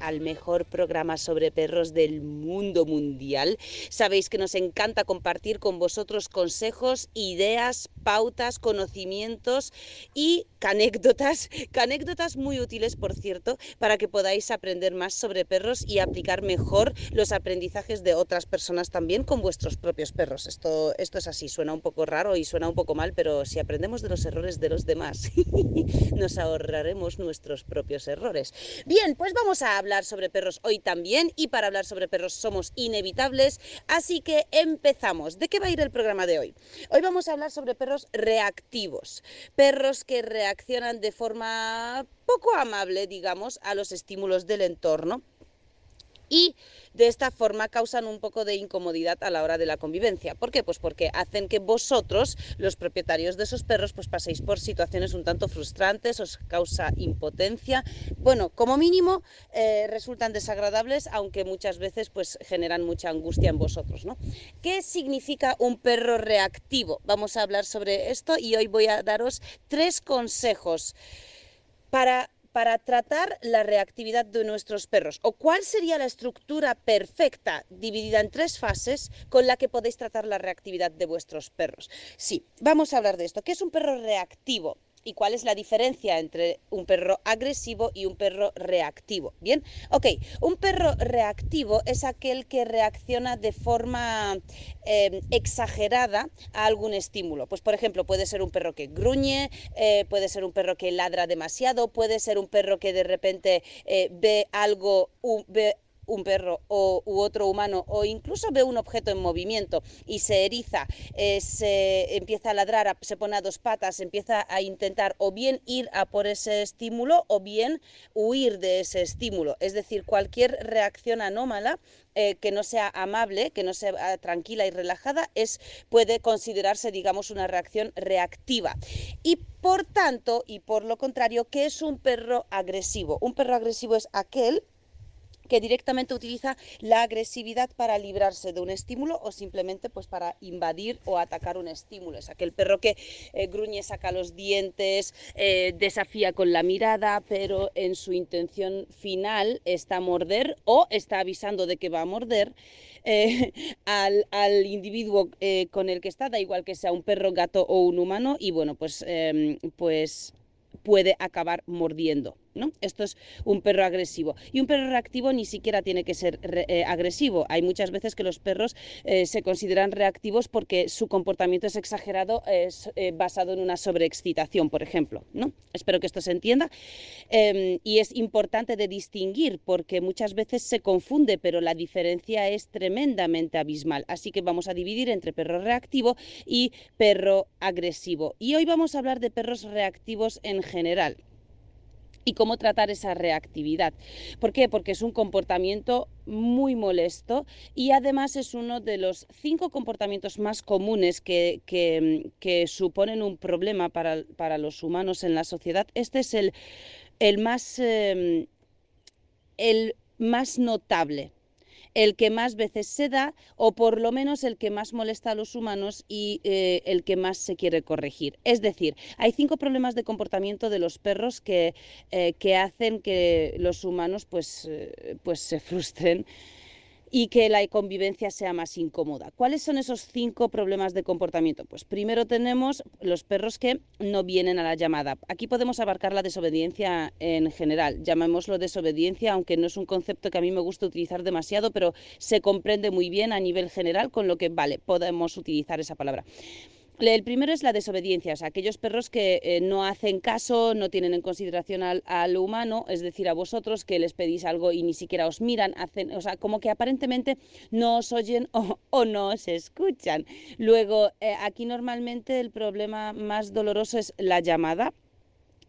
Al mejor programa sobre perros del mundo mundial. Sabéis que nos encanta compartir con vosotros consejos, ideas, pautas, conocimientos y anécdotas, anécdotas muy útiles, por cierto, para que podáis aprender más sobre perros y aplicar mejor los aprendizajes de otras personas también con vuestros propios perros. Esto, esto es así, suena un poco raro y suena un poco mal, pero si aprendemos de los errores de los demás, nos ahorraremos nuestros propios errores. Bien, pues vamos a hablar sobre perros hoy también y para hablar sobre perros somos inevitables, así que empezamos. ¿De qué va a ir el programa de hoy? Hoy vamos a hablar sobre perros reactivos, perros que reaccionan de forma poco amable, digamos, a los estímulos del entorno y de esta forma causan un poco de incomodidad a la hora de la convivencia. ¿Por qué? Pues porque hacen que vosotros, los propietarios de esos perros, pues paséis por situaciones un tanto frustrantes, os causa impotencia. Bueno, como mínimo eh, resultan desagradables, aunque muchas veces pues generan mucha angustia en vosotros, ¿no? ¿Qué significa un perro reactivo? Vamos a hablar sobre esto y hoy voy a daros tres consejos para para tratar la reactividad de nuestros perros? ¿O cuál sería la estructura perfecta, dividida en tres fases, con la que podéis tratar la reactividad de vuestros perros? Sí, vamos a hablar de esto. ¿Qué es un perro reactivo? Y cuál es la diferencia entre un perro agresivo y un perro reactivo. Bien, ok, un perro reactivo es aquel que reacciona de forma eh, exagerada a algún estímulo. Pues por ejemplo, puede ser un perro que gruñe, eh, puede ser un perro que ladra demasiado, puede ser un perro que de repente eh, ve algo, un perro o, u otro humano o incluso ve un objeto en movimiento y se eriza, eh, se empieza a ladrar, se pone a dos patas, empieza a intentar o bien ir a por ese estímulo o bien huir de ese estímulo. Es decir, cualquier reacción anómala eh, que no sea amable, que no sea tranquila y relajada, es, puede considerarse, digamos, una reacción reactiva. Y por tanto, y por lo contrario, ¿qué es un perro agresivo? Un perro agresivo es aquel que directamente utiliza la agresividad para librarse de un estímulo o simplemente pues para invadir o atacar un estímulo. Es aquel perro que eh, gruñe, saca los dientes, eh, desafía con la mirada, pero en su intención final está morder o está avisando de que va a morder. Eh, al, al, individuo con el que está, da igual que sea un perro, gato o un humano, y bueno, pues, em, pues puede acabar mordiendo. Esto es un perro agresivo. Y un perro reactivo ni siquiera tiene que ser eh, agresivo. Hay muchas veces que los perros eh, se consideran reactivos porque su comportamiento es exagerado, es eh, basado en una sobreexcitación, por ejemplo. ¿no? Espero que esto se entienda. Em, y es importante distinguir porque muchas veces se confunde, pero la diferencia es tremendamente abismal. Así que vamos a dividir entre perro reactivo y perro agresivo. Y hoy vamos a hablar de perros reactivos en general y cómo tratar esa reactividad. ¿Por qué? Porque es un comportamiento muy molesto y además es uno de los cinco comportamientos más comunes que, suponen un problema para, para, los humanos en la sociedad. Este es el, el más... Em, el más notable el que más veces se da o por lo menos el que más molesta a los humanos y eh, el que más se quiere corregir. Es decir, hay cinco problemas de comportamiento de los perros que, eh, que hacen que los humanos pues, eh, pues se frustren y que la convivencia sea más incómoda. ¿Cuáles son esos cinco problemas de comportamiento? Pues primero tenemos los perros que no vienen a la llamada. Aquí podemos abarcar la desobediencia en general. Llamémoslo desobediencia, aunque no es un concepto que a mí me gusta utilizar demasiado, pero se comprende muy bien a nivel general, con lo que, vale, podemos utilizar esa palabra. El primero es la desobediencia, o sea, aquellos perros que eh, no hacen caso, no tienen en consideración al, humano, es decir, a vosotros que les pedís algo y ni siquiera os miran, hacen, o sea, como que aparentemente no os oyen o, o no os escuchan. Luego, eh, aquí normalmente el problema más doloroso es la llamada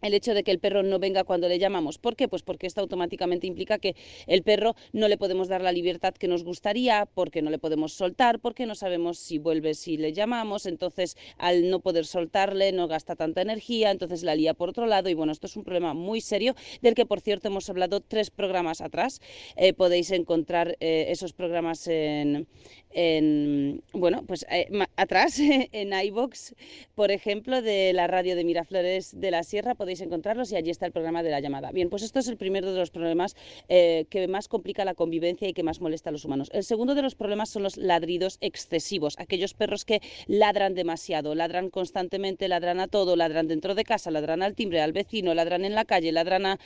el hecho de que el perro no venga cuando le llamamos. ¿Por qué? Pues porque esto automáticamente implica que el perro no le podemos dar la libertad que nos gustaría, porque no le podemos soltar, porque no sabemos si vuelve si le llamamos, entonces al no poder soltarle no gasta tanta energía, entonces la lía por otro lado y bueno, esto es un problema muy serio del que por cierto hemos hablado tres programas atrás. Eh, podéis encontrar eh, esos programas en, en bueno, pues eh, atrás en iBox, por ejemplo, de la radio de Miraflores de la Sierra, podéis encontrarlos y allí está el programa de la llamada. Bien, pues esto es el primero de los problemas eh, que más complica la convivencia y que más molesta a los humanos. El segundo de los problemas son los ladridos excesivos, aquellos perros que ladran demasiado, ladran constantemente, ladran a todo, ladran dentro de casa, ladran al timbre, al vecino, ladran en la calle, ladran a,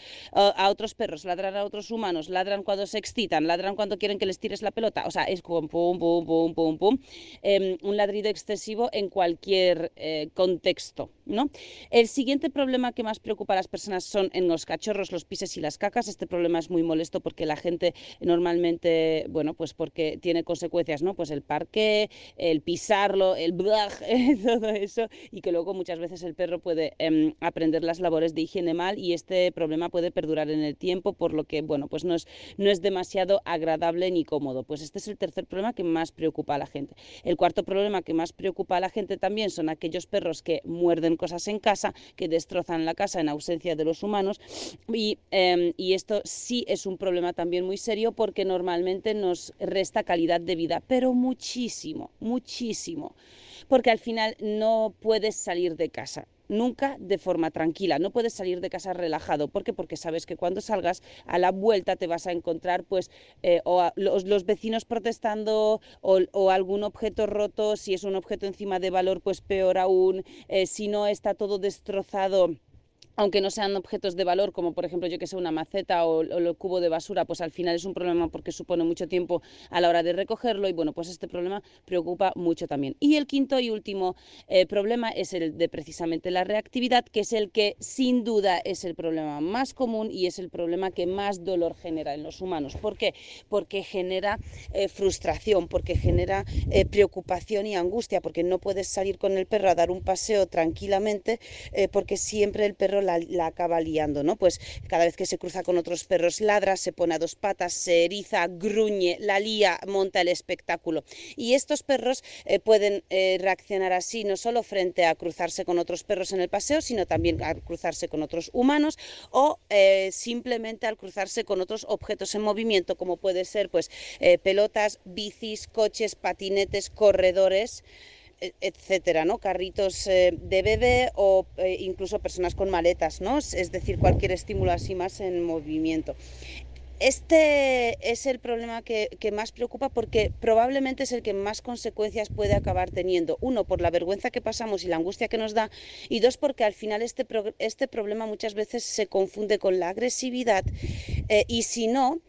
otros perros, ladran a otros humanos, ladran cuando se excitan, ladran cuando quieren que les tires la pelota. O sea, es como pum, pum, pum, pum, pum. Em, un ladrido excesivo en cualquier eh, contexto. ¿no? El siguiente problema que más preocupa a las personas son en los cachorros, los pises y las cacas. Este problema es muy molesto porque la gente normalmente, bueno, pues porque tiene consecuencias, ¿no? Pues el parque, el pisarlo, el blag, todo eso, y que luego muchas veces el perro puede em, aprender las labores de higiene mal y este problema puede perdurar en el tiempo, por lo que, bueno, pues no es, no es demasiado agradable ni cómodo. Pues este es el tercer problema que más preocupa a la gente. El cuarto problema que más preocupa a la gente también son aquellos perros que muerden cosas en casa, que destrozan la casa en ausencia de los humanos y, em, y esto sí es un problema también muy serio porque normalmente nos resta calidad de vida, pero muchísimo, muchísimo, porque al final no puedes salir de casa nunca de forma tranquila. No puedes salir de casa relajado. ¿Por qué? Porque sabes que cuando salgas a la vuelta te vas a encontrar pues eh, o los, vecinos protestando o, algún objeto roto. Si es un objeto encima de valor, pues peor aún. Eh, si no está todo destrozado aunque no sean objetos de valor, como por ejemplo yo que sé una maceta o, el cubo de basura, pues al final es un problema porque supone mucho tiempo a la hora de recogerlo y bueno, pues este problema preocupa mucho también. Y el quinto y último eh, problema es el de precisamente la reactividad, que es el que sin duda es el problema más común y es el problema que más dolor genera en los humanos. ¿Por qué? Porque genera eh, frustración, porque genera eh, preocupación y angustia, porque no puedes salir con el perro a dar un paseo tranquilamente, porque siempre el perro la, acaba liando, ¿no? Pues cada vez que se cruza con otros perros ladra, se pone a dos patas, se eriza, gruñe, la lía, monta el espectáculo. Y estos perros eh, pueden eh, reaccionar así no solo frente a cruzarse con otros perros en el paseo, sino también al cruzarse con otros humanos o eh, simplemente al cruzarse con otros objetos en movimiento, como puede ser pues pelotas, bicis, coches, patinetes, corredores. E, etcétera, ¿no? Carritos eh, de bebé o eh, incluso personas con maletas, ¿no? Es decir, cualquier estímulo así más en movimiento. Este es el problema que, más preocupa porque probablemente es el que más consecuencias puede acabar teniendo. Uno, por la vergüenza que pasamos y la angustia que nos da. Y dos, porque al final este, este problema muchas veces se confunde con la agresividad eh, y si no,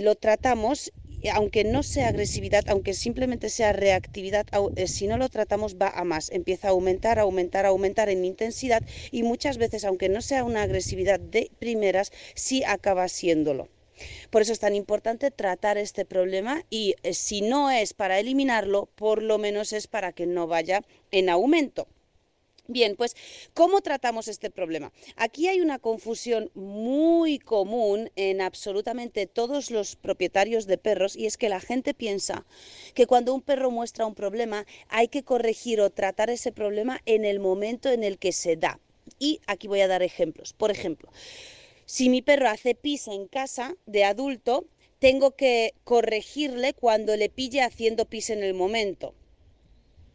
lo tratamos aunque no sea agresividad, aunque simplemente sea reactividad, eh, si no lo tratamos va a más, empieza a aumentar, aumentar, aumentar en intensidad y muchas veces, aunque no sea una agresividad de primeras, sí acaba siéndolo. Por eso es tan importante tratar este problema y eh, si no es para eliminarlo, por lo menos es para que no vaya en aumento. Bien, pues, ¿cómo tratamos este problema? Aquí hay una confusión muy común en absolutamente todos los propietarios de perros y es que la gente piensa que cuando un perro muestra un problema hay que corregir o tratar ese problema en el momento en el que se da. Y aquí voy a dar ejemplos. Por ejemplo, si mi perro hace pis en casa de adulto, tengo que corregirle cuando le pille haciendo pis en el momento.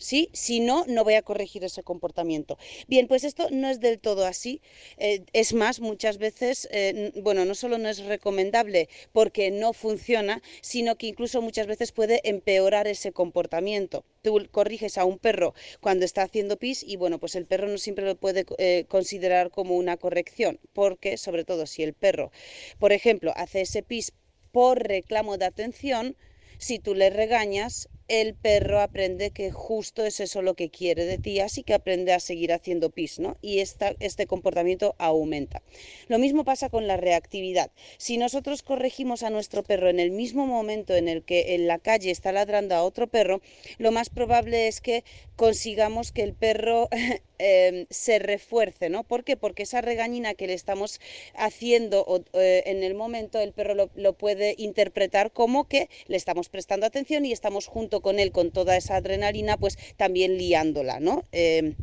¿Sí? Si no, no voy a corregir ese comportamiento. Bien, pues esto no es del todo así. Eh, es más, muchas veces, eh, bueno, no solo no es recomendable porque no funciona, sino que incluso muchas veces puede empeorar ese comportamiento. Tú corriges a un perro cuando está haciendo pis y bueno, pues el perro no siempre lo puede eh, considerar como una corrección, porque sobre todo si el perro, por ejemplo, hace ese pis por reclamo de atención, si tú le regañas, el perro aprende que justo es eso lo que quiere de ti, así que aprende a seguir haciendo pis, ¿no? Y este comportamiento aumenta. Lo mismo pasa con la reactividad. Si nosotros corregimos a nuestro perro en el mismo momento en el que en la calle está ladrando a otro perro, lo más probable es que consigamos que el perro em, se refuerce, ¿no? ¿Por qué? Porque esa regañina que le estamos haciendo eh, en el momento, el perro lo, lo puede interpretar como que le estamos prestando atención y estamos junto con él con toda esa adrenalina, pues también liándola, ¿no? Em,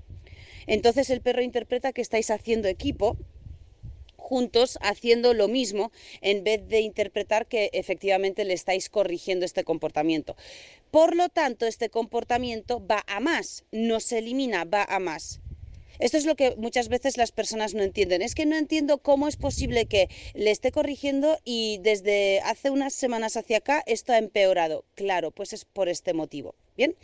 entonces el perro interpreta que estáis haciendo equipo juntos haciendo lo mismo en vez de interpretar que efectivamente le estáis corrigiendo este comportamiento. Por lo tanto, este comportamiento va a más, no se elimina, va a más. Esto es lo que muchas veces las personas no entienden. Es que no entiendo cómo es posible que le esté corrigiendo y desde hace unas semanas hacia acá esto ha empeorado. Claro, pues es por este motivo. Bien.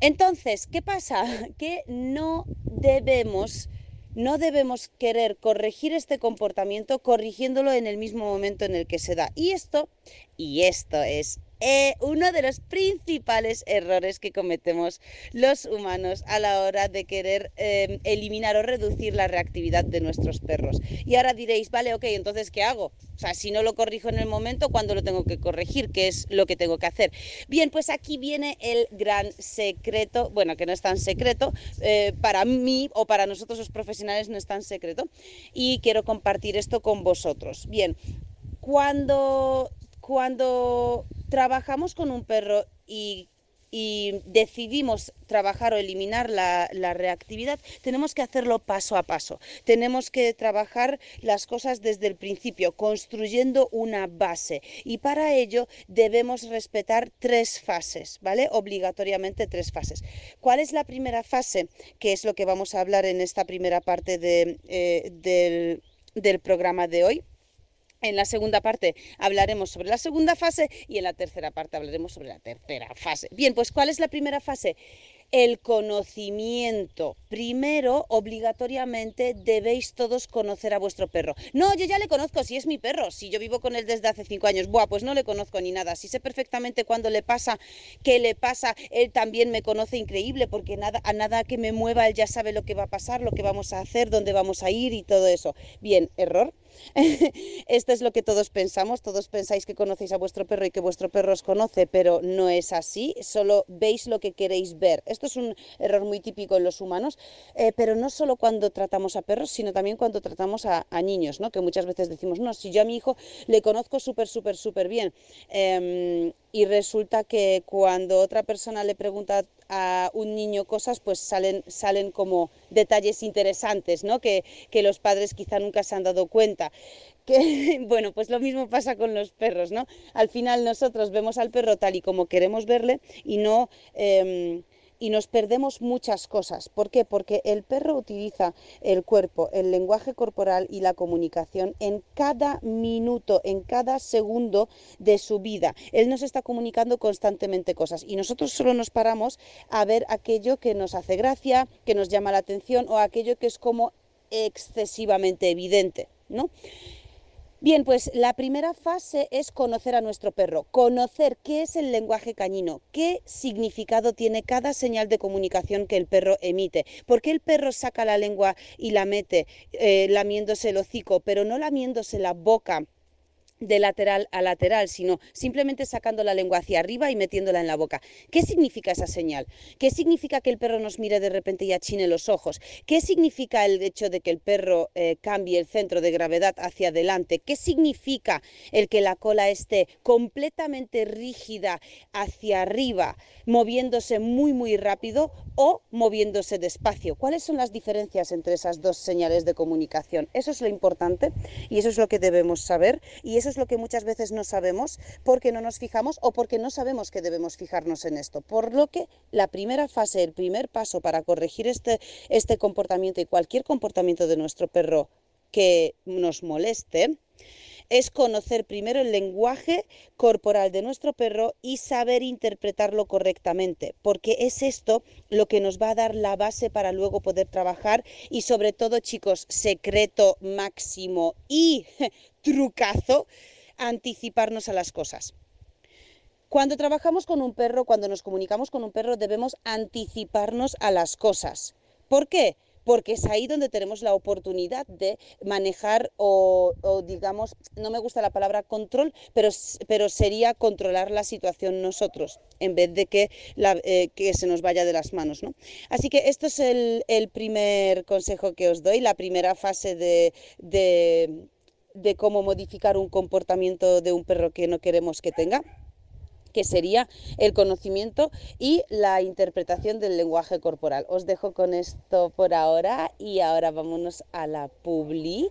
Entonces, ¿qué pasa? Que no debemos no debemos querer corregir este comportamiento corrigiéndolo en el mismo momento en el que se da. Y esto, y esto es eh, uno de los principales errores que cometemos los humanos a la hora de querer em, eliminar o reducir la reactividad de nuestros perros. Y ahora diréis, vale, ok, entonces ¿qué hago? O sea, si no lo corrijo en el momento, ¿cuándo lo tengo que corregir? ¿Qué es lo que tengo que hacer? Bien, pues aquí viene el gran secreto, bueno, que no es tan secreto, eh, para mí o para nosotros los profesionales no es tan secreto, y quiero compartir esto con vosotros. Bien, cuando cuando trabajamos con un perro y, decidimos trabajar o eliminar la, reactividad, tenemos que hacerlo paso a paso. Tenemos que trabajar las cosas desde el principio, construyendo una base. Y para ello debemos respetar tres fases, ¿vale? Obligatoriamente tres fases. ¿Cuál es la primera fase? Que es lo que vamos a hablar en esta primera parte eh, del programa de hoy en la segunda parte hablaremos sobre la segunda fase y en la tercera parte hablaremos sobre la tercera fase. Bien, pues ¿cuál es la primera fase? el conocimiento. Primero, obligatoriamente, debéis todos conocer a vuestro perro. No, yo ya le conozco, si es mi perro, si yo vivo con él desde hace cinco años, buah, pues no le conozco ni nada. Si sé perfectamente cuándo le pasa, qué le pasa, él también me conoce increíble, porque nada, a nada que me mueva, él ya sabe lo que va a pasar, lo que vamos a hacer, dónde vamos a ir y todo eso. Bien, error. Esto es lo que todos pensamos, todos pensáis que conocéis a vuestro perro y que vuestro perro os conoce, pero no es así, solo veis lo que queréis ver. Esto es un error muy típico en los humanos, eh, pero no solo cuando tratamos a perros, sino también cuando tratamos a, niños, ¿no? que muchas veces decimos, no, si yo a mi hijo le conozco súper, súper, súper bien. Em, y resulta que cuando otra persona le pregunta a un niño cosas, pues salen, salen como detalles interesantes, ¿no? Que, que los padres quizá nunca se han dado cuenta. Que, bueno, pues lo mismo pasa con los perros, ¿no? Al final nosotros vemos al perro tal y como queremos verle y no... Em, y nos perdemos muchas cosas. ¿Por qué? Porque el perro utiliza el cuerpo, el lenguaje corporal y la comunicación en cada minuto, en cada segundo de su vida. Él nos está comunicando constantemente cosas y nosotros solo nos paramos a ver aquello que nos hace gracia, que nos llama la atención o aquello que es como excesivamente evidente, ¿no? Bien, pues la primera fase es conocer a nuestro perro, conocer qué es el lenguaje cañino, qué significado tiene cada señal de comunicación que el perro emite, por qué el perro saca la lengua y la mete eh, lamiéndose el hocico, pero no lamiéndose la boca de lateral a lateral, sino simplemente sacando la lengua hacia arriba y metiéndola en la boca. ¿Qué significa esa señal? ¿Qué significa que el perro nos mire de repente y achine los ojos? ¿Qué significa el hecho de que el perro eh, cambie el centro de gravedad hacia adelante? ¿Qué significa el que la cola esté completamente rígida hacia arriba, moviéndose muy muy rápido o moviéndose despacio? ¿Cuáles son las diferencias entre esas dos señales de comunicación? Eso es lo importante y eso es lo que debemos saber y eso es lo que muchas veces no sabemos porque no nos fijamos o porque no sabemos que debemos fijarnos en esto. Por lo que la primera fase, el primer paso para corregir este, este comportamiento y cualquier comportamiento de nuestro perro que nos moleste, es conocer primero el lenguaje corporal de nuestro perro y saber interpretarlo correctamente, porque es esto lo que nos va a dar la base para luego poder trabajar y sobre todo, chicos, secreto máximo y trucazo, anticiparnos a las cosas. Cuando trabajamos con un perro, cuando nos comunicamos con un perro, debemos anticiparnos a las cosas. ¿Por qué? porque es ahí donde tenemos la oportunidad de manejar o, digamos, no me gusta la palabra control, pero, pero sería controlar la situación nosotros, en vez de que, eh, que se nos vaya de las manos. ¿no? Así que esto es el, primer consejo que os doy, la primera fase de, de cómo modificar un comportamiento de un perro que no queremos que tenga que sería el conocimiento y la interpretación del lenguaje corporal. Os dejo con esto por ahora y ahora vámonos a la publi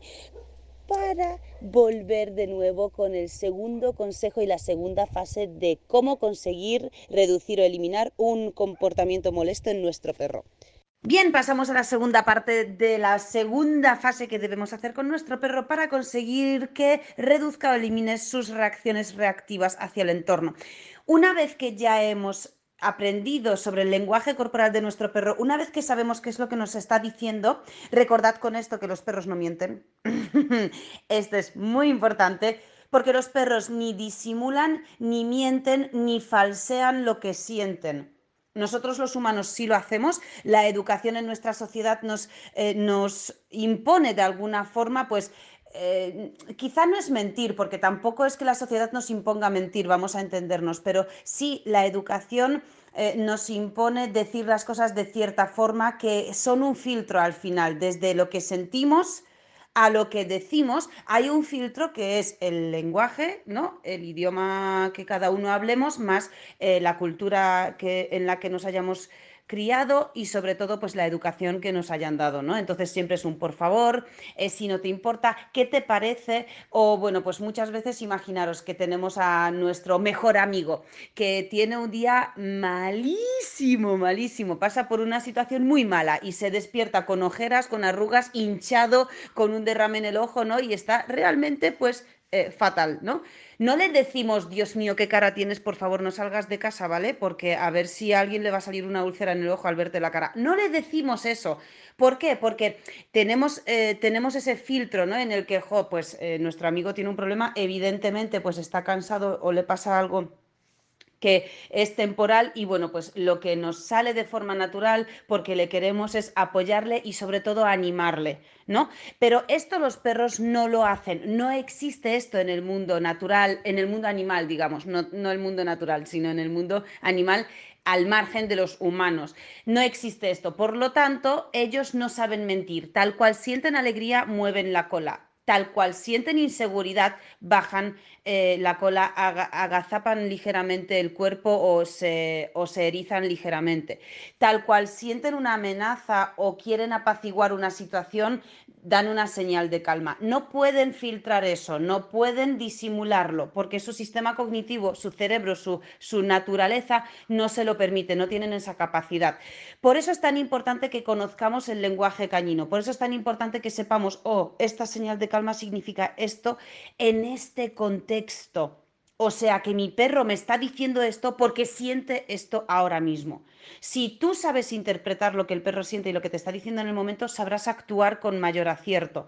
para volver de nuevo con el segundo consejo y la segunda fase de cómo conseguir reducir o eliminar un comportamiento molesto en nuestro perro. Bien, pasamos a la segunda parte de la segunda fase que debemos hacer con nuestro perro para conseguir que reduzca o elimine sus reacciones reactivas hacia el entorno. Una vez que ya hemos aprendido sobre el lenguaje corporal de nuestro perro, una vez que sabemos qué es lo que nos está diciendo, recordad con esto que los perros no mienten. esto es muy importante porque los perros ni disimulan, ni mienten, ni falsean lo que sienten. Nosotros los humanos sí lo hacemos, la educación en nuestra sociedad nos, eh, nos impone de alguna forma, pues eh, quizá no es mentir, porque tampoco es que la sociedad nos imponga mentir, vamos a entendernos, pero sí la educación eh, nos impone decir las cosas de cierta forma que son un filtro al final, desde lo que sentimos a lo que decimos, hay un filtro que es el lenguaje, ¿no? El idioma que cada uno hablemos, más eh, la cultura que, en la que nos hayamos criado y sobre todo pues la educación que nos hayan dado, ¿no? Entonces siempre es un por favor, eh, si no te importa, ¿qué te parece? O bueno, pues muchas veces imaginaros que tenemos a nuestro mejor amigo que tiene un día malísimo, malísimo, pasa por una situación muy mala y se despierta con ojeras, con arrugas, hinchado, con un derrame en el ojo, ¿no? Y está realmente pues eh, fatal, ¿no? No le decimos, Dios mío, qué cara tienes, por favor, no salgas de casa, ¿vale? Porque a ver si a alguien le va a salir una úlcera en el ojo al verte la cara. No le decimos eso. ¿Por qué? Porque tenemos, eh, tenemos ese filtro, ¿no? En el que, jo, pues eh, nuestro amigo tiene un problema, evidentemente, pues está cansado o le pasa algo que es temporal y bueno, pues lo que nos sale de forma natural porque le queremos es apoyarle y sobre todo animarle, ¿no? Pero esto los perros no lo hacen, no existe esto en el mundo natural, en el mundo animal, digamos, no, no el mundo natural, sino en el mundo animal al margen de los humanos. No existe esto. Por lo tanto, ellos no saben mentir. Tal cual sienten alegría, mueven la cola tal cual sienten inseguridad, bajan eh, la cola, agazapan ligeramente el cuerpo o se, o se erizan ligeramente. Tal cual sienten una amenaza o quieren apaciguar una situación, dan una señal de calma. No pueden filtrar eso, no pueden disimularlo, porque su sistema cognitivo, su cerebro, su, su naturaleza no se lo permite, no tienen esa capacidad. Por eso es tan importante que conozcamos el lenguaje cañino, por eso es tan importante que sepamos, oh, esta señal de calma significa esto en este contexto. O sea que mi perro me está diciendo esto porque siente esto ahora mismo. Si tú sabes interpretar lo que el perro siente y lo que te está diciendo en el momento, sabrás actuar con mayor acierto.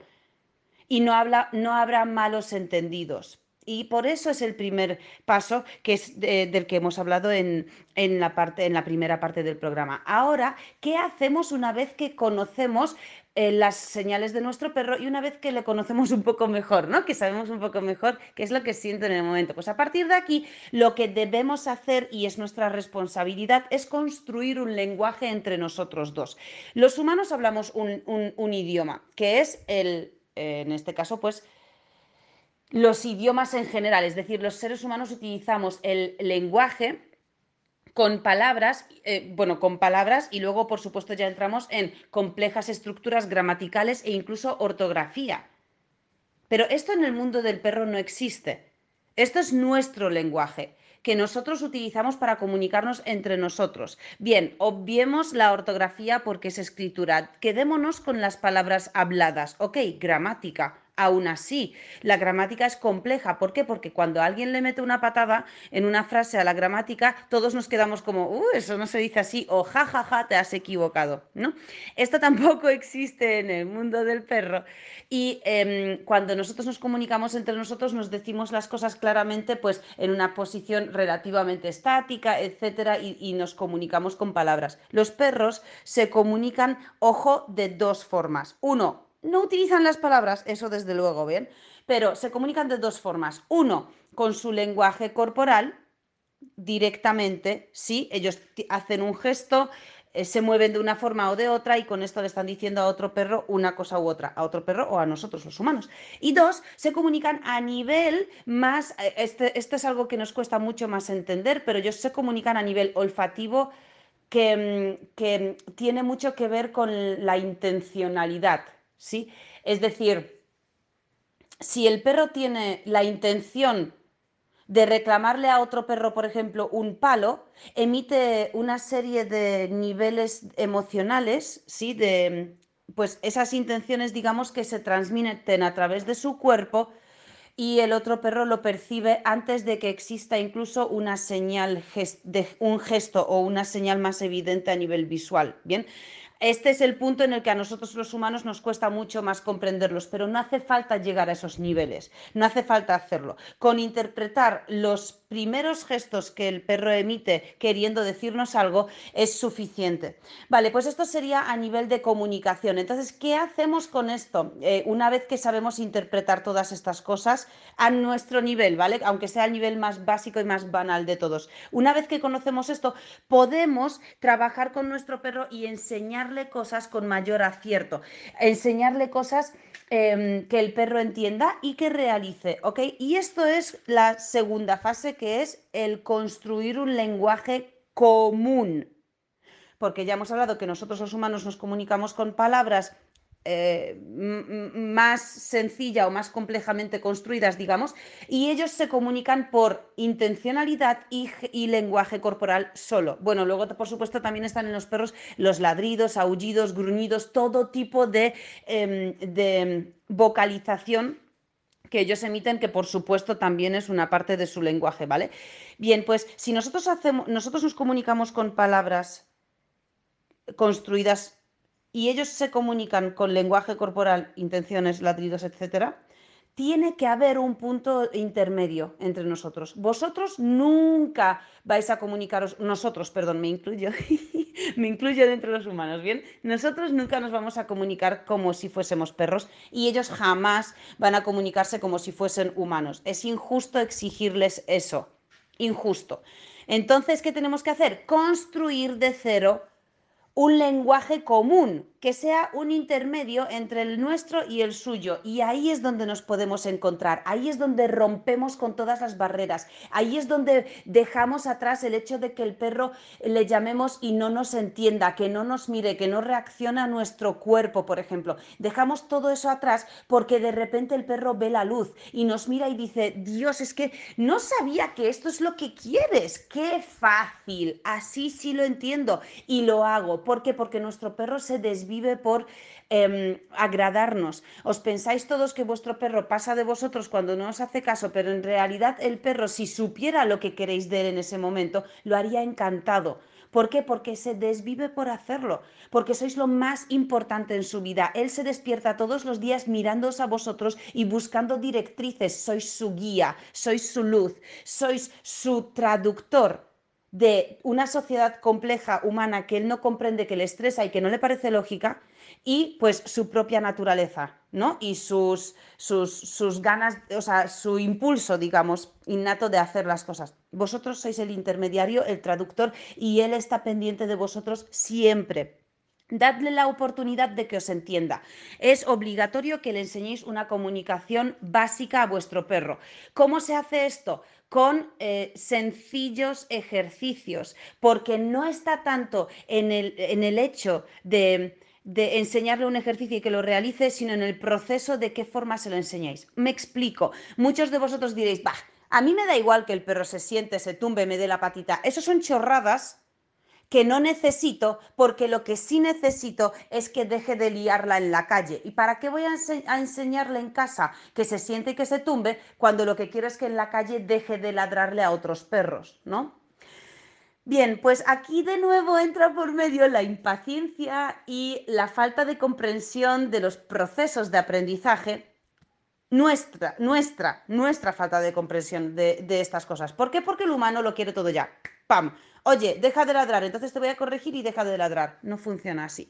Y no, habla, no habrá malos entendidos. Y por eso es el primer paso que es del que hemos hablado en, en, la parte, en la primera parte del programa. Ahora, ¿qué hacemos una vez que conocemos eh, las señales de nuestro perro y una vez que le conocemos un poco mejor, ¿no? Que sabemos un poco mejor qué es lo que siente en el momento. Pues a partir de aquí, lo que debemos hacer y es nuestra responsabilidad es construir un lenguaje entre nosotros dos. Los humanos hablamos un, idioma, que es el, en este caso, pues los idiomas en general, es decir, los seres humanos utilizamos el lenguaje con palabras, eh, bueno, con palabras y luego, por supuesto, ya entramos en complejas estructuras gramaticales e incluso ortografía. Pero esto en el mundo del perro no existe. Esto es nuestro lenguaje que nosotros utilizamos para comunicarnos entre nosotros. Bien, obviemos la ortografía porque es escritura. Quedémonos con las palabras habladas. Ok, gramática Aún así, la gramática es compleja. ¿Por qué? Porque cuando alguien le mete una patada en una frase a la gramática, todos nos quedamos como, uh, eso no se dice así, o jajaja, ja, ja, te has equivocado, ¿no? Esto tampoco existe en el mundo del perro. Y em, cuando nosotros nos comunicamos entre nosotros, nos decimos las cosas claramente, pues en una posición relativamente estática, etcétera, y nos comunicamos con palabras. Los perros se comunican, ojo, de dos formas. Uno, no utilizan las palabras, eso desde luego, ¿bien? Pero se comunican de dos formas. Uno, con su lenguaje corporal, directamente, sí, ellos hacen un gesto, eh, se mueven de una forma o de otra y con esto le están diciendo a otro perro una cosa u otra, a otro perro o a nosotros los humanos. Y dos, se comunican a nivel más, eh, este, este es algo que nos cuesta mucho más entender, pero ellos se comunican a nivel olfativo que, mm, que tiene mucho que ver con la intencionalidad. ¿Sí? Es decir, si el perro tiene la intención de reclamarle a otro perro, por ejemplo, un palo, emite una serie de niveles emocionales, ¿sí? De pues esas intenciones, digamos, que se transmiten a través de su cuerpo y el otro perro lo percibe antes de que exista incluso una señal de un gesto o una señal más evidente a nivel visual. Bien, este es el punto en el que a nosotros los humanos nos cuesta mucho más comprenderlos, pero no hace falta llegar a esos niveles, no hace falta hacerlo. Con interpretar los primeros gestos que el perro emite queriendo decirnos algo es suficiente. Vale, pues esto sería a nivel de comunicación. Entonces, ¿qué hacemos con esto? Eh, una vez que sabemos interpretar todas estas cosas a nuestro nivel, ¿vale? Aunque sea el nivel más básico y más banal de todos. Una vez que conocemos esto, podemos trabajar con nuestro perro y enseñar cosas con mayor acierto, enseñarle cosas em, que el perro entienda y que realice, ¿ok? Y esto es la segunda fase que es el construir un lenguaje común. Porque ya hemos hablado que nosotros los humanos nos comunicamos con palabras eh, más sencilla o más complejamente construidas, digamos, y ellos se comunican por intencionalidad y, lenguaje corporal solo. Bueno, luego, por supuesto, también están en los perros los ladridos, aullidos, gruñidos, todo tipo de, em, de vocalización que ellos emiten, que por supuesto también es una parte de su lenguaje, ¿vale? Bien, pues si nosotros hacemos, nosotros nos comunicamos con palabras construidas y ellos se comunican con lenguaje corporal, intenciones, ladridos, etcétera, tiene que haber un punto intermedio entre nosotros. Vosotros nunca vais a comunicaros, nosotros, perdón, me incluyo, me incluyo dentro de los humanos, ¿bien? Nosotros nunca nos vamos a comunicar como si fuésemos perros y ellos jamás van a comunicarse como si fuesen humanos. Es injusto exigirles eso, injusto. Entonces, ¿qué tenemos que hacer? Construir de cero un lenguaje común, que sea un intermedio entre el nuestro y el suyo. Y ahí es donde nos podemos encontrar, ahí es donde rompemos con todas las barreras, ahí es donde dejamos atrás el hecho de que el perro le llamemos y no nos entienda, que no nos mire, que no reacciona a nuestro cuerpo, por ejemplo. Dejamos todo eso atrás porque de repente el perro ve la luz y nos mira y dice, Dios, es que no sabía que esto es lo que quieres, qué fácil, así sí lo entiendo y lo hago ¿Por qué? Porque nuestro perro se desvive por em, agradarnos. ¿Os pensáis todos que vuestro perro pasa de vosotros cuando no os hace caso? Pero en realidad el perro, si supiera lo que queréis de él en ese momento, lo haría encantado. ¿Por qué? Porque se desvive por hacerlo, porque sois lo más importante en su vida. Él se despierta todos los días mirándoos a vosotros y buscando directrices. Sois su guía, sois su luz, sois su traductor de una sociedad compleja, humana, que él no comprende, que le estresa y que no le parece lógica, y pues su propia naturaleza, ¿no? Y sus, sus, sus ganas, o sea, su impulso, digamos, innato de hacer las cosas. Vosotros sois el intermediario, el traductor, y él está pendiente de vosotros siempre. Dadle la oportunidad de que os entienda. Es obligatorio que le enseñéis una comunicación básica a vuestro perro. ¿Cómo se hace esto? Con eh, sencillos ejercicios, porque no está tanto en el, en el hecho de, de enseñarle un ejercicio y que lo realice, sino en el proceso de qué forma se lo enseñáis. Me explico. Muchos de vosotros diréis, bah, a mí me da igual que el perro se siente, se tumbe, me dé la patita. Eso son chorradas que no necesito porque lo que sí necesito es que deje de liarla en la calle. ¿Y para qué voy a, enseñarle en casa que se siente y que se tumbe cuando lo que quiero es que en la calle deje de ladrarle a otros perros, ¿no? Bien, pues aquí de nuevo entra por medio la impaciencia y la falta de comprensión de los procesos de aprendizaje nuestra, nuestra, nuestra falta de comprensión de, de, estas cosas. ¿Por qué? Porque el humano lo quiere todo ya. ¡Pam! Oye, deja de ladrar, entonces te voy a corregir y deja de ladrar. No funciona así.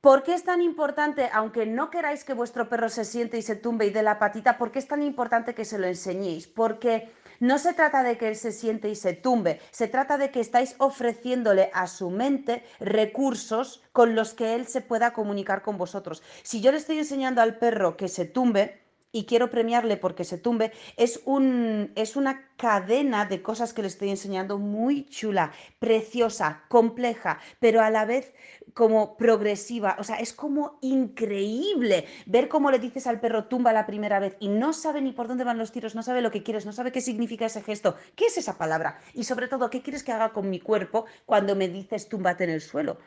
¿Por qué es tan importante, aunque no queráis que vuestro perro se siente y se tumbe y dé la patita, por qué es tan importante que se lo enseñéis? Porque no se trata de que él se siente y se tumbe, se trata de que estáis ofreciéndole a su mente recursos con los que él se pueda comunicar con vosotros. Si yo le estoy enseñando al perro que se tumbe, y quiero premiarle porque se tumbe, es, un, es una cadena de cosas que le estoy enseñando muy chula, preciosa, compleja, pero a la vez como progresiva, o sea, es como increíble ver cómo le dices al perro tumba la primera vez y no sabe ni por dónde van los tiros, no sabe lo que quieres, no sabe qué significa ese gesto, qué es esa palabra y sobre todo qué quieres que haga con mi cuerpo cuando me dices túmbate en el suelo.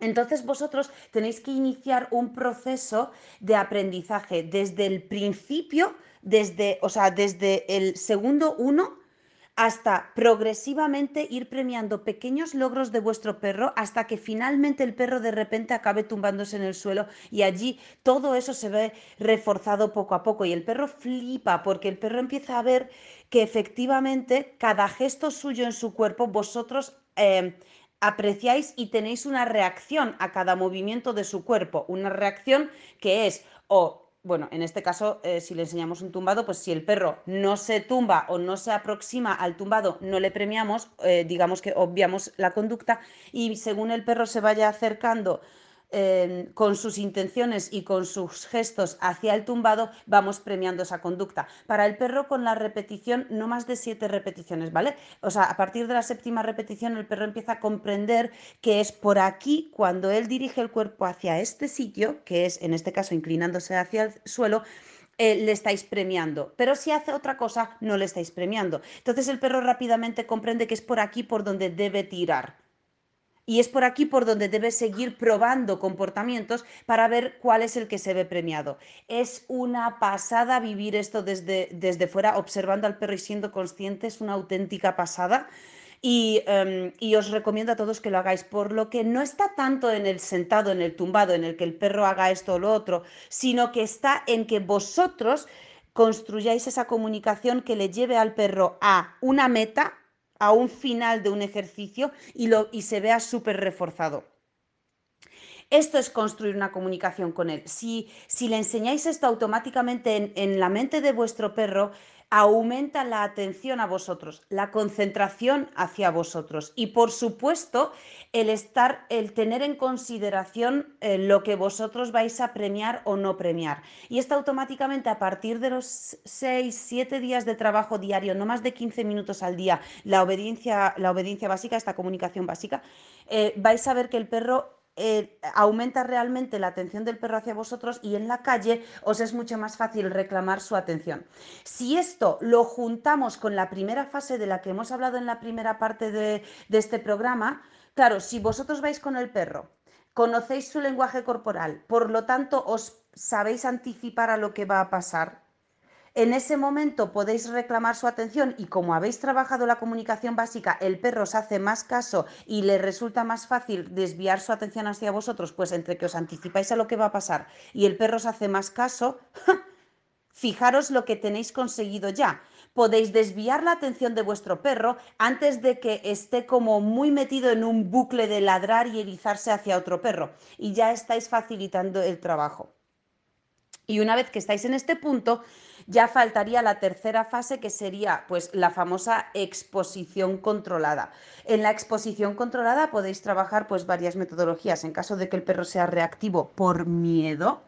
Entonces vosotros tenéis que iniciar un proceso de aprendizaje desde el principio, desde, o sea, desde el segundo uno hasta progresivamente ir premiando pequeños logros de vuestro perro hasta que finalmente el perro de repente acabe tumbándose en el suelo y allí todo eso se ve reforzado poco a poco. Y el perro flipa porque el perro empieza a ver que efectivamente cada gesto suyo en su cuerpo vosotros eh, apreciáis y tenéis una reacción a cada movimiento de su cuerpo, una reacción que es o bueno, en este caso, eh, si le enseñamos un tumbado, pues si el perro no se tumba o no se aproxima al tumbado, no le premiamos, eh, digamos que obviamos la conducta y según el perro se vaya acercando Em, con sus intenciones y con sus gestos hacia el tumbado, vamos premiando esa conducta. Para el perro, con la repetición, no más de siete repeticiones, ¿vale? O sea, a partir de la séptima repetición, el perro empieza a comprender que es por aquí cuando él dirige el cuerpo hacia este sitio, que es en este caso inclinándose hacia el suelo, eh, le estáis premiando. Pero si hace otra cosa, no le estáis premiando. Entonces el perro rápidamente comprende que es por aquí por donde debe tirar y es por aquí por donde debes seguir probando comportamientos para ver cuál es el que se ve premiado. Es una pasada vivir esto desde, desde fuera, observando al perro y siendo consciente, es una auténtica pasada. Y, em, y, os recomiendo a todos que lo hagáis, por lo que no está tanto en el sentado, en el tumbado, en el que el perro haga esto o lo otro, sino que está en que vosotros construyáis esa comunicación que le lleve al perro a una meta, a un final de un ejercicio y, lo, y se vea súper reforzado. Esto es construir una comunicación con él. Si, si le enseñáis esto automáticamente en, en la mente de vuestro perro, aumenta la atención a vosotros, la concentración hacia vosotros y por supuesto el estar, el tener en consideración eh, lo que vosotros vais a premiar o no premiar. Y esto automáticamente a partir de los 6, 7 días de trabajo diario, no más de 15 minutos al día, la obediencia, la obediencia básica, esta comunicación básica, eh, vais a ver que el perro eh, aumenta realmente la atención del perro hacia vosotros y en la calle os es mucho más fácil reclamar su atención. Si esto lo juntamos con la primera fase de la que hemos hablado en la primera parte de, de este programa, claro, si vosotros vais con el perro, conocéis su lenguaje corporal, por lo tanto os sabéis anticipar a lo que va a pasar, en ese momento podéis reclamar su atención y como habéis trabajado la comunicación básica, el perro os hace más caso y le resulta más fácil desviar su atención hacia vosotros, pues entre que os anticipáis a lo que va a pasar y el perro os hace más caso, fijaros lo que tenéis conseguido ya. Podéis desviar la atención de vuestro perro antes de que esté como muy metido en un bucle de ladrar y erizarse hacia otro perro y ya estáis facilitando el trabajo. Y una vez que estáis en este punto, ya faltaría la tercera fase que sería pues la famosa exposición controlada. En la exposición controlada podéis trabajar pues varias metodologías. En caso de que el perro sea reactivo por miedo,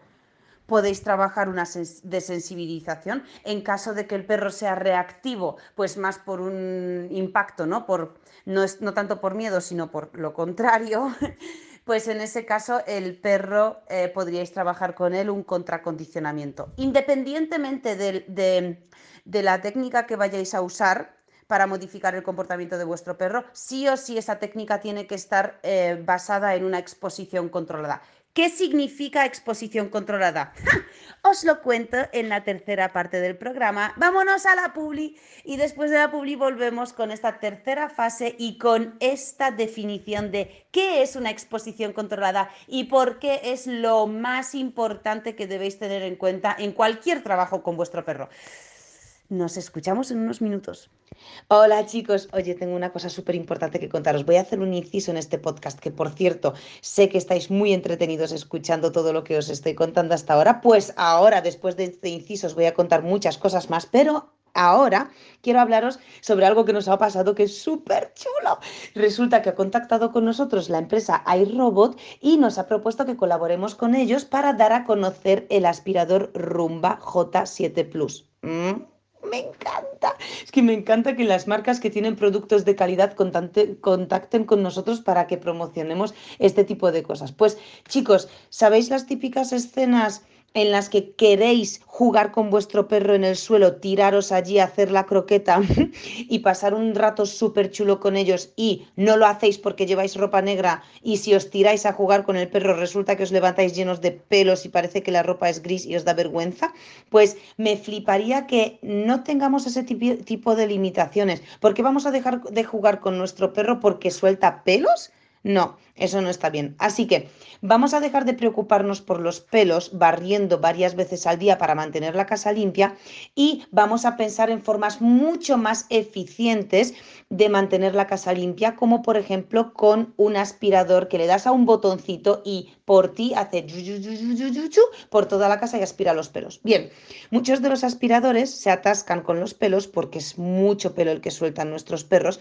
podéis trabajar una desensibilización. En caso de que el perro sea reactivo, pues más por un impacto, ¿no? Por, no, es, no tanto por miedo, sino por lo contrario. Pues en ese caso el perro eh, podríais trabajar con él un contracondicionamiento. Independientemente de, la técnica que vayáis a usar, para modificar el comportamiento de vuestro perro, sí o sí esa técnica tiene que estar eh, basada en una exposición controlada. ¿Qué significa exposición controlada? Os lo cuento en la tercera parte del programa. Vámonos a la publi y después de la publi volvemos con esta tercera fase y con esta definición de qué es una exposición controlada y por qué es lo más importante que debéis tener en cuenta en cualquier trabajo con vuestro perro. Nos escuchamos en unos minutos. Hola chicos, oye, tengo una cosa súper importante que contaros. Voy a hacer un inciso en este podcast, que por cierto, sé que estáis muy entretenidos escuchando todo lo que os estoy contando hasta ahora. Pues ahora, después de este inciso, os voy a contar muchas cosas más, pero ahora quiero hablaros sobre algo que nos ha pasado que es súper chulo. Resulta que ha contactado con nosotros la empresa iRobot y nos ha propuesto que colaboremos con ellos para dar a conocer el aspirador Rumba J7 Plus. ¿Mm? Me encanta. Es que me encanta que las marcas que tienen productos de calidad contacten con nosotros para que promocionemos este tipo de cosas. Pues chicos, ¿sabéis las típicas escenas? En las que queréis jugar con vuestro perro en el suelo, tiraros allí, hacer la croqueta y pasar un rato súper chulo con ellos y no lo hacéis porque lleváis ropa negra y si os tiráis a jugar con el perro resulta que os levantáis llenos de pelos y parece que la ropa es gris y os da vergüenza, pues me fliparía que no tengamos ese tipo de limitaciones. ¿Por qué vamos a dejar de jugar con nuestro perro porque suelta pelos? No, eso no está bien. Así que vamos a dejar de preocuparnos por los pelos barriendo varias veces al día para mantener la casa limpia y vamos a pensar en formas mucho más eficientes de mantener la casa limpia, como por ejemplo con un aspirador que le das a un botoncito y por ti hace por toda la casa y aspira los pelos. Bien, muchos de los aspiradores se atascan con los pelos porque es mucho pelo el que sueltan nuestros perros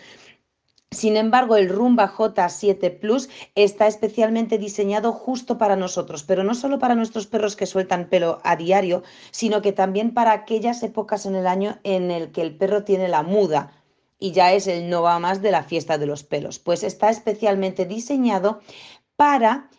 sin embargo, el Rumba J7 Plus está especialmente diseñado justo para nosotros, pero no solo para nuestros perros que sueltan pelo a diario, sino que también para aquellas épocas en el año en el que el perro tiene la muda y ya es el no va más de la fiesta de los pelos. Pues está especialmente diseñado para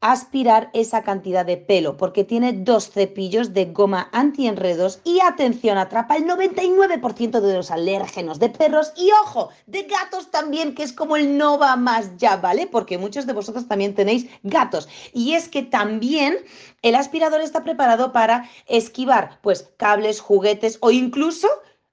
aspirar esa cantidad de pelo porque tiene dos cepillos de goma antienredos y atención, atrapa el 99% de los alérgenos de perros y ojo, de gatos también, que es como el no va más ya, ¿vale? Porque muchos de vosotros también tenéis gatos y es que también el aspirador está preparado para esquivar pues cables, juguetes o incluso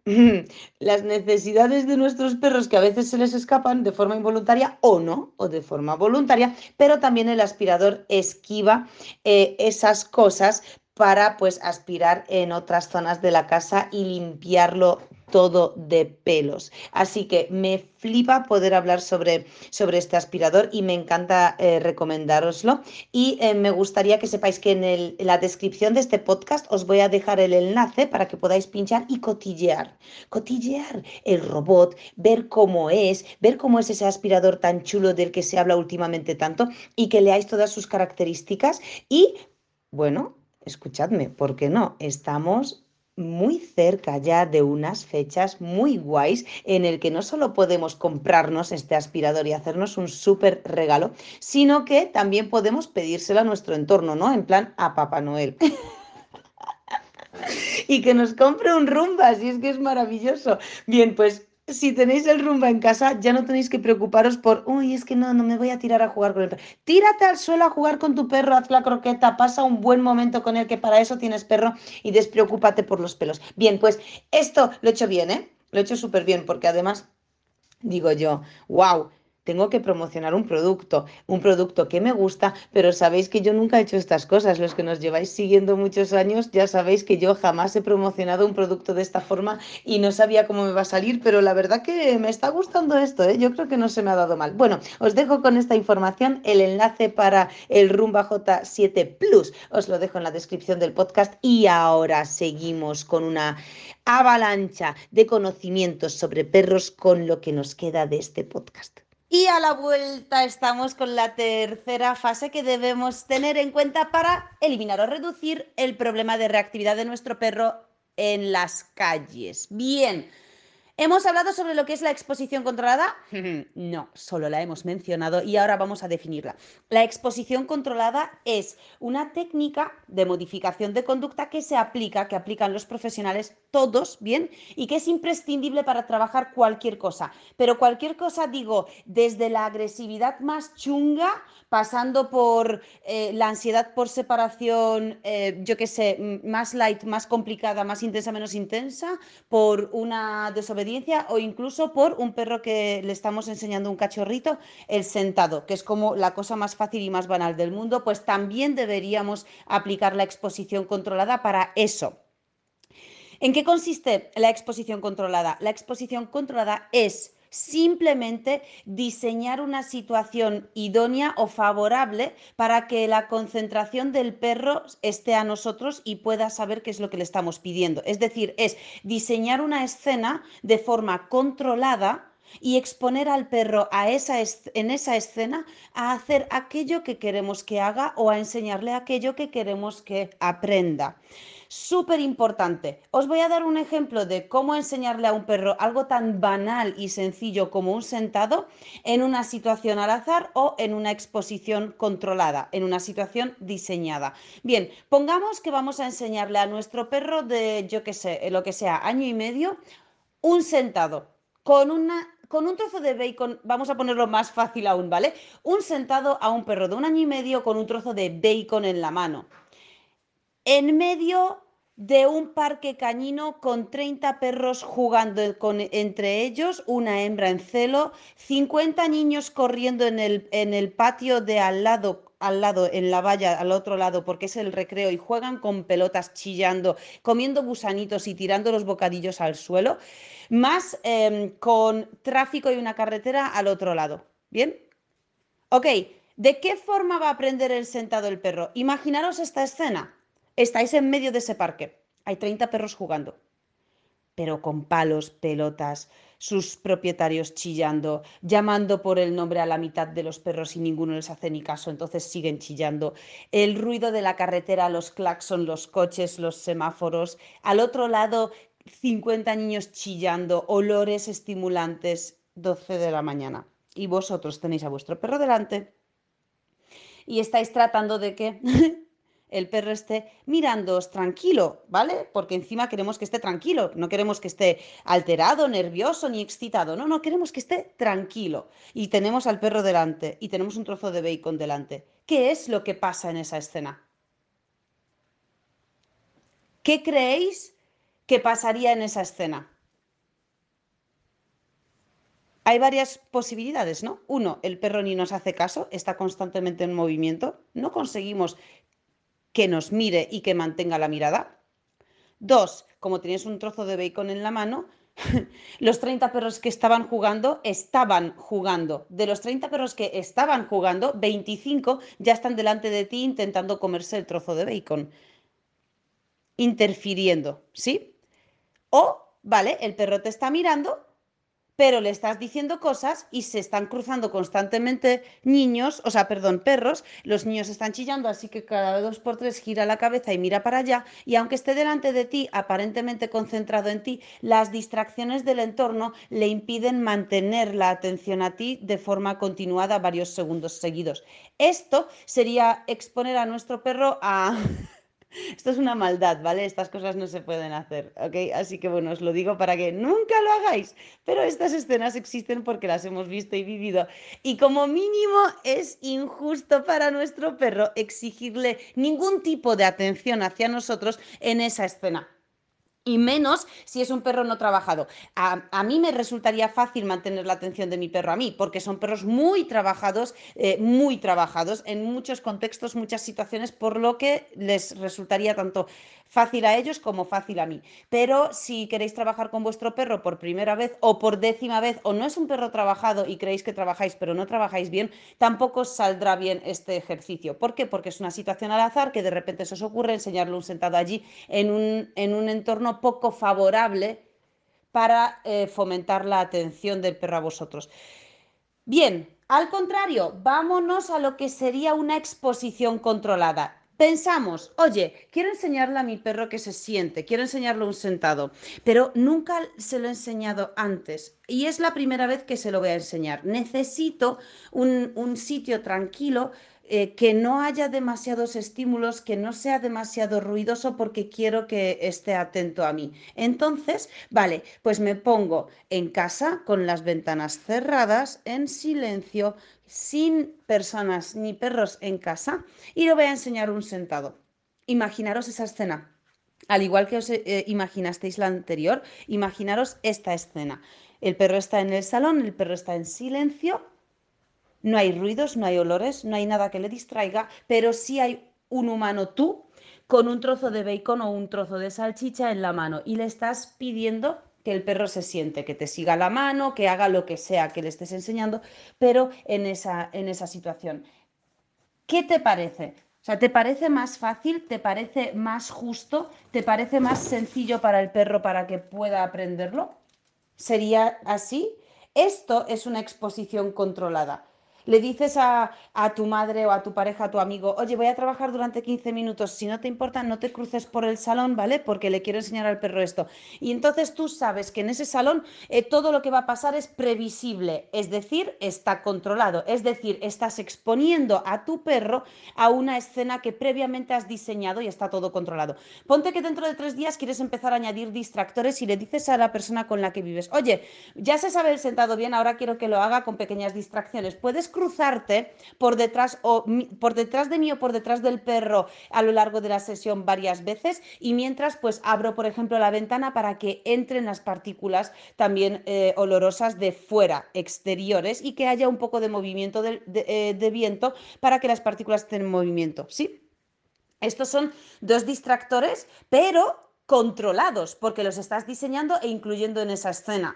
las necesidades de nuestros perros que a veces se les escapan de forma involuntaria o no, o de forma voluntaria, pero también el aspirador esquiva eh, esas cosas para pues aspirar en otras zonas de la casa y limpiarlo todo de pelos. Así que me flipa poder hablar sobre, sobre este aspirador y me encanta eh, recomendároslo. Y eh, me gustaría que sepáis que en, en la descripción de este podcast os voy a dejar el enlace para que podáis pinchar y cotillear. Cotillear el robot, ver cómo es, ver cómo es ese aspirador tan chulo del que se habla últimamente tanto y que leáis todas sus características y, bueno, escuchadme, ¿por qué no? Estamos muy cerca ya de unas fechas muy guays en el que no solo podemos comprarnos este aspirador y hacernos un súper regalo, sino que también podemos pedírselo a nuestro entorno, ¿no? En plan a Papá Noel. y que nos compre un rumba, si es que es maravilloso. Bien, pues si tenéis el rumba en casa, ya no tenéis que preocuparos por, uy, es que no, no me voy a tirar a jugar con el perro. Tírate al suelo a jugar con tu perro, haz la croqueta, pasa un buen momento con él, que para eso tienes perro, y despreocúpate por los pelos. Bien, pues esto lo he hecho bien, ¿eh? Lo he hecho súper bien, porque además, digo yo, wow, tengo que promocionar un producto, un producto que me gusta, pero sabéis que yo nunca he hecho estas cosas. Los que nos lleváis siguiendo muchos años ya sabéis que yo jamás he promocionado un producto de esta forma y no sabía cómo me va a salir, pero la verdad que me está gustando esto, ¿eh? yo creo que no se me ha dado mal. Bueno, os dejo con esta información el enlace para el Rumba J7 Plus, os lo dejo en la descripción del podcast y ahora seguimos con una avalancha de conocimientos sobre perros con lo que nos queda de este podcast. Y a la vuelta estamos con la tercera fase que debemos tener en cuenta para eliminar o reducir el problema de reactividad de nuestro perro en las calles. Bien, ¿Hemos hablado sobre lo que es la exposición controlada? No, solo la hemos mencionado y ahora vamos a definirla. La exposición controlada es una técnica de modificación de conducta que se aplica, que aplican los profesionales todos, ¿bien? Y que es imprescindible para trabajar cualquier cosa. Pero cualquier cosa, digo, desde la agresividad más chunga, pasando por eh, la ansiedad por separación, eh, yo qué sé, más light, más complicada, más intensa, menos intensa, por una desobediencia o incluso por un perro que le estamos enseñando un cachorrito, el sentado, que es como la cosa más fácil y más banal del mundo, pues también deberíamos aplicar la exposición controlada para eso. ¿En qué consiste la exposición controlada? La exposición controlada es simplemente diseñar una situación idónea o favorable para que la concentración del perro esté a nosotros y pueda saber qué es lo que le estamos pidiendo. Es decir, es diseñar una escena de forma controlada y exponer al perro a esa en esa escena a hacer aquello que queremos que haga o a enseñarle aquello que queremos que aprenda. Súper importante. Os voy a dar un ejemplo de cómo enseñarle a un perro algo tan banal y sencillo como un sentado en una situación al azar o en una exposición controlada, en una situación diseñada. Bien, pongamos que vamos a enseñarle a nuestro perro de, yo qué sé, lo que sea, año y medio, un sentado con una con un trozo de bacon, vamos a ponerlo más fácil aún, ¿vale? Un sentado a un perro de un año y medio con un trozo de bacon en la mano en medio de un parque cañino con 30 perros jugando con, entre ellos, una hembra en celo, 50 niños corriendo en el, patio de al lado, al lado, en la valla, al otro lado, porque es el recreo y juegan con pelotas chillando, comiendo gusanitos y tirando los bocadillos al suelo, más em, con tráfico y una carretera al otro lado. ¿Bien? Ok, ¿de qué forma va a aprender el sentado el perro? Imaginaros esta escena. Estáis en medio de ese parque. Hay 30 perros jugando, pero con palos, pelotas, sus propietarios chillando, llamando por el nombre a la mitad de los perros y ninguno les hace ni caso, entonces siguen chillando. El ruido de la carretera, los claxon, los coches, los semáforos. Al otro lado, 50 niños chillando, olores estimulantes, 12 de la mañana. Y vosotros tenéis a vuestro perro delante y estáis tratando de que el perro esté mirándoos tranquilo, ¿vale? Porque encima queremos que esté tranquilo, no queremos que esté alterado, nervioso ni excitado, no, no, queremos que esté tranquilo. Y tenemos al perro delante y tenemos un trozo de bacon delante. ¿Qué es lo que pasa en esa escena? ¿Qué creéis que pasaría en esa escena? Hay varias posibilidades, ¿no? Uno, el perro ni nos hace caso, está constantemente en movimiento, no conseguimos que nos mire y que mantenga la mirada. Dos, como tenéis un trozo de bacon en la mano, los 30 perros que estaban jugando estaban jugando. De los 30 perros que estaban jugando, 25 ya están delante de ti intentando comerse el trozo de bacon. Interfiriendo, ¿sí? O, vale, el perro te está mirando pero le estás diciendo cosas y se están cruzando constantemente niños, o sea, perdón, perros, los niños están chillando, así que cada dos por tres gira la cabeza y mira para allá, y aunque esté delante de ti, aparentemente concentrado en ti, las distracciones del entorno le impiden mantener la atención a ti de forma continuada varios segundos seguidos. Esto sería exponer a nuestro perro a... Esto es una maldad, ¿vale? Estas cosas no se pueden hacer, ¿ok? Así que bueno, os lo digo para que nunca lo hagáis, pero estas escenas existen porque las hemos visto y vivido. Y como mínimo es injusto para nuestro perro exigirle ningún tipo de atención hacia nosotros en esa escena y menos si es un perro no trabajado. A, mí me resultaría fácil mantener la atención de mi perro a mí, porque son perros muy trabajados, eh, muy trabajados en muchos contextos, muchas situaciones, por lo que les resultaría tanto fácil a ellos como fácil a mí. Pero si queréis trabajar con vuestro perro por primera vez o por décima vez, o no es un perro trabajado y creéis que trabajáis, pero no trabajáis bien, tampoco saldrá bien este ejercicio. ¿Por qué? Porque es una situación al azar que de repente se os ocurre enseñarle un sentado allí en un, en un entorno poco favorable para eh, fomentar la atención del perro a vosotros. Bien, al contrario, vámonos a lo que sería una exposición controlada. Pensamos, oye, quiero enseñarle a mi perro que se siente, quiero enseñarle un sentado, pero nunca se lo he enseñado antes y es la primera vez que se lo voy a enseñar. Necesito un, un sitio tranquilo eh, que no haya demasiados estímulos, que no sea demasiado ruidoso porque quiero que esté atento a mí. Entonces, vale, pues me pongo en casa con las ventanas cerradas, en silencio, sin personas ni perros en casa y le voy a enseñar un sentado. Imaginaros esa escena. Al igual que os eh, imaginasteis la anterior, imaginaros esta escena. El perro está en el salón, el perro está en silencio no hay ruidos, no hay olores, no hay nada que le distraiga, pero sí hay un humano tú con un trozo de bacon o un trozo de salchicha en la mano y le estás pidiendo que el perro se siente, que te siga la mano, que haga lo que sea que le estés enseñando, pero en esa, en esa situación. ¿Qué te parece? O sea, ¿te parece más fácil? ¿Te parece más justo? ¿Te parece más sencillo para el perro para que pueda aprenderlo? ¿Sería así? Esto es una exposición controlada. Le dices a, tu madre o a tu pareja, a tu amigo, oye, voy a trabajar durante 15 minutos, si no te importa, no te cruces por el salón, ¿vale? Porque le quiero enseñar al perro esto. Y entonces tú sabes que en ese salón eh, todo lo que va a pasar es previsible, es decir, está controlado, es decir, estás exponiendo a tu perro a una escena que previamente has diseñado y está todo controlado. Ponte que dentro de tres días quieres empezar a añadir distractores y le dices a la persona con la que vives, oye, ya se sabe el sentado bien, ahora quiero que lo haga con pequeñas distracciones. Puedes cruzarte por detrás o por detrás de mí o por detrás del perro a lo largo de la sesión varias veces y mientras pues abro por ejemplo la ventana para que entren las partículas también eh, olorosas de fuera, exteriores y que haya un poco de movimiento de, eh, de viento para que las partículas estén en movimiento, ¿sí? Estos son dos distractores, pero controlados, porque los estás diseñando e incluyendo en esa escena.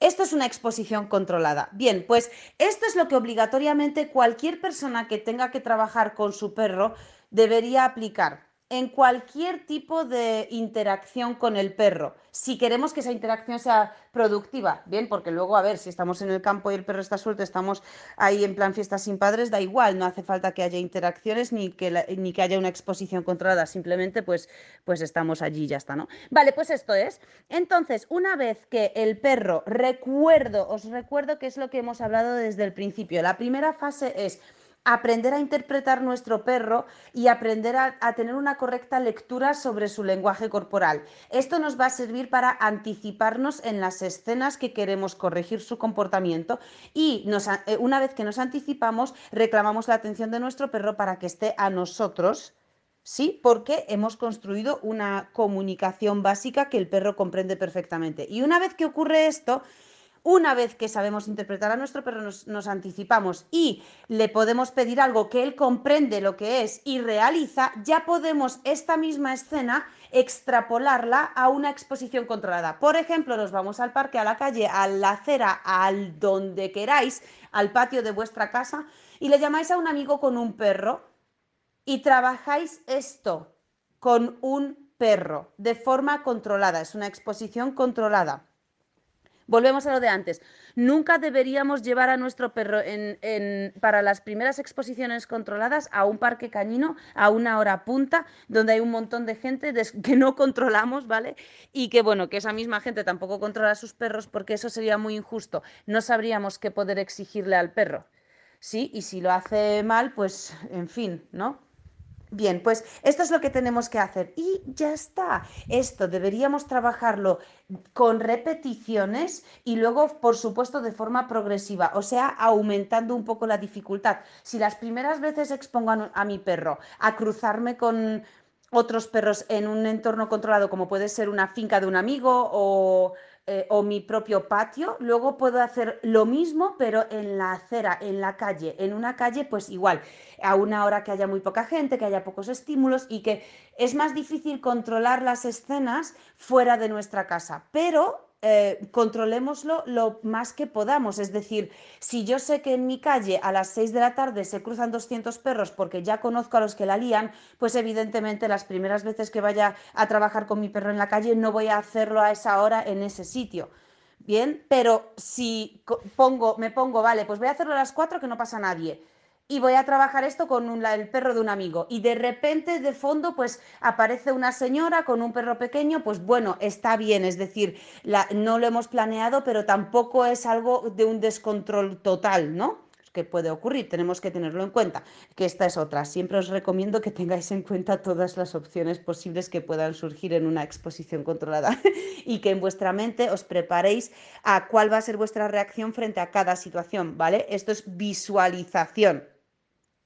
Esto es una exposición controlada. Bien, pues esto es lo que obligatoriamente cualquier persona que tenga que trabajar con su perro debería aplicar en cualquier tipo de interacción con el perro, si queremos que esa interacción sea productiva, bien, porque luego, a ver, si estamos en el campo y el perro está suelto, estamos ahí en plan fiesta sin padres, da igual, no hace falta que haya interacciones ni que, ni que haya una exposición controlada, simplemente pues, pues estamos allí y ya está, ¿no? Vale, pues esto es. Entonces, una vez que el perro, recuerdo, os recuerdo que es lo que hemos hablado desde el principio, la primera fase es aprender a interpretar nuestro perro y aprender a, tener una correcta lectura sobre su lenguaje corporal. Esto nos va a servir para anticiparnos en las escenas que queremos corregir su comportamiento y eh, una vez que nos anticipamos, reclamamos la atención de nuestro perro para que esté a nosotros. Sí, porque hemos construido una comunicación básica que el perro comprende perfectamente. Y una vez que ocurre esto, una vez que sabemos interpretar a nuestro perro, nos, anticipamos y le podemos pedir algo que él comprende lo que es y realiza, ya podemos esta misma escena extrapolarla a una exposición controlada. Por ejemplo, nos vamos al parque, a la calle, a la acera, al donde queráis, al patio de vuestra casa y le llamáis a un amigo con un perro y trabajáis esto con un perro de forma controlada, es una exposición controlada. Volvemos a lo de antes. Nunca deberíamos llevar a nuestro perro para las primeras exposiciones controladas a un parque cañino a una hora punta, donde hay un montón de gente que no controlamos, ¿vale? Y que, bueno, que esa misma gente tampoco controla a sus perros porque eso sería muy injusto. No sabríamos qué poder exigirle al perro. Sí, y si lo hace mal, pues, en fin, ¿no? Bien, pues esto es lo que tenemos que hacer y ya está. Esto deberíamos trabajarlo con repeticiones y luego, por supuesto, de forma progresiva, o sea, aumentando un poco la dificultad. Si las primeras veces expongo a, mi perro a cruzarme con otros perros en un entorno controlado, como puede ser una finca de un amigo o eh, o mi propio patio, luego puedo hacer lo mismo, pero en la acera, en la calle, en una calle, pues igual, a una hora que haya muy poca gente, que haya pocos estímulos y que es más difícil controlar las escenas fuera de nuestra casa, pero eh, controlémoslo lo más que podamos. Es decir, si yo sé que en mi calle a las 6 de la tarde se cruzan 200 perros porque ya conozco a los que la lían, pues evidentemente las primeras veces que vaya a trabajar con mi perro en la calle no voy a hacerlo a esa hora en ese sitio. Bien, pero si pongo, me pongo, vale, pues voy a hacerlo a las 4 que no pasa nadie y voy a trabajar esto con el perro de un amigo. Y de repente de fondo pues aparece una señora con un perro pequeño, pues bueno, está bien, es decir, no lo hemos planeado, pero tampoco es algo de un descontrol total, ¿no? que puede ocurrir, tenemos que tenerlo en cuenta, que esta es otra. Siempre os recomiendo que tengáis en cuenta todas las opciones posibles que puedan surgir en una exposición controlada y que en vuestra mente os preparéis a cuál va a ser vuestra reacción frente a cada situación, ¿vale? Esto es visualización,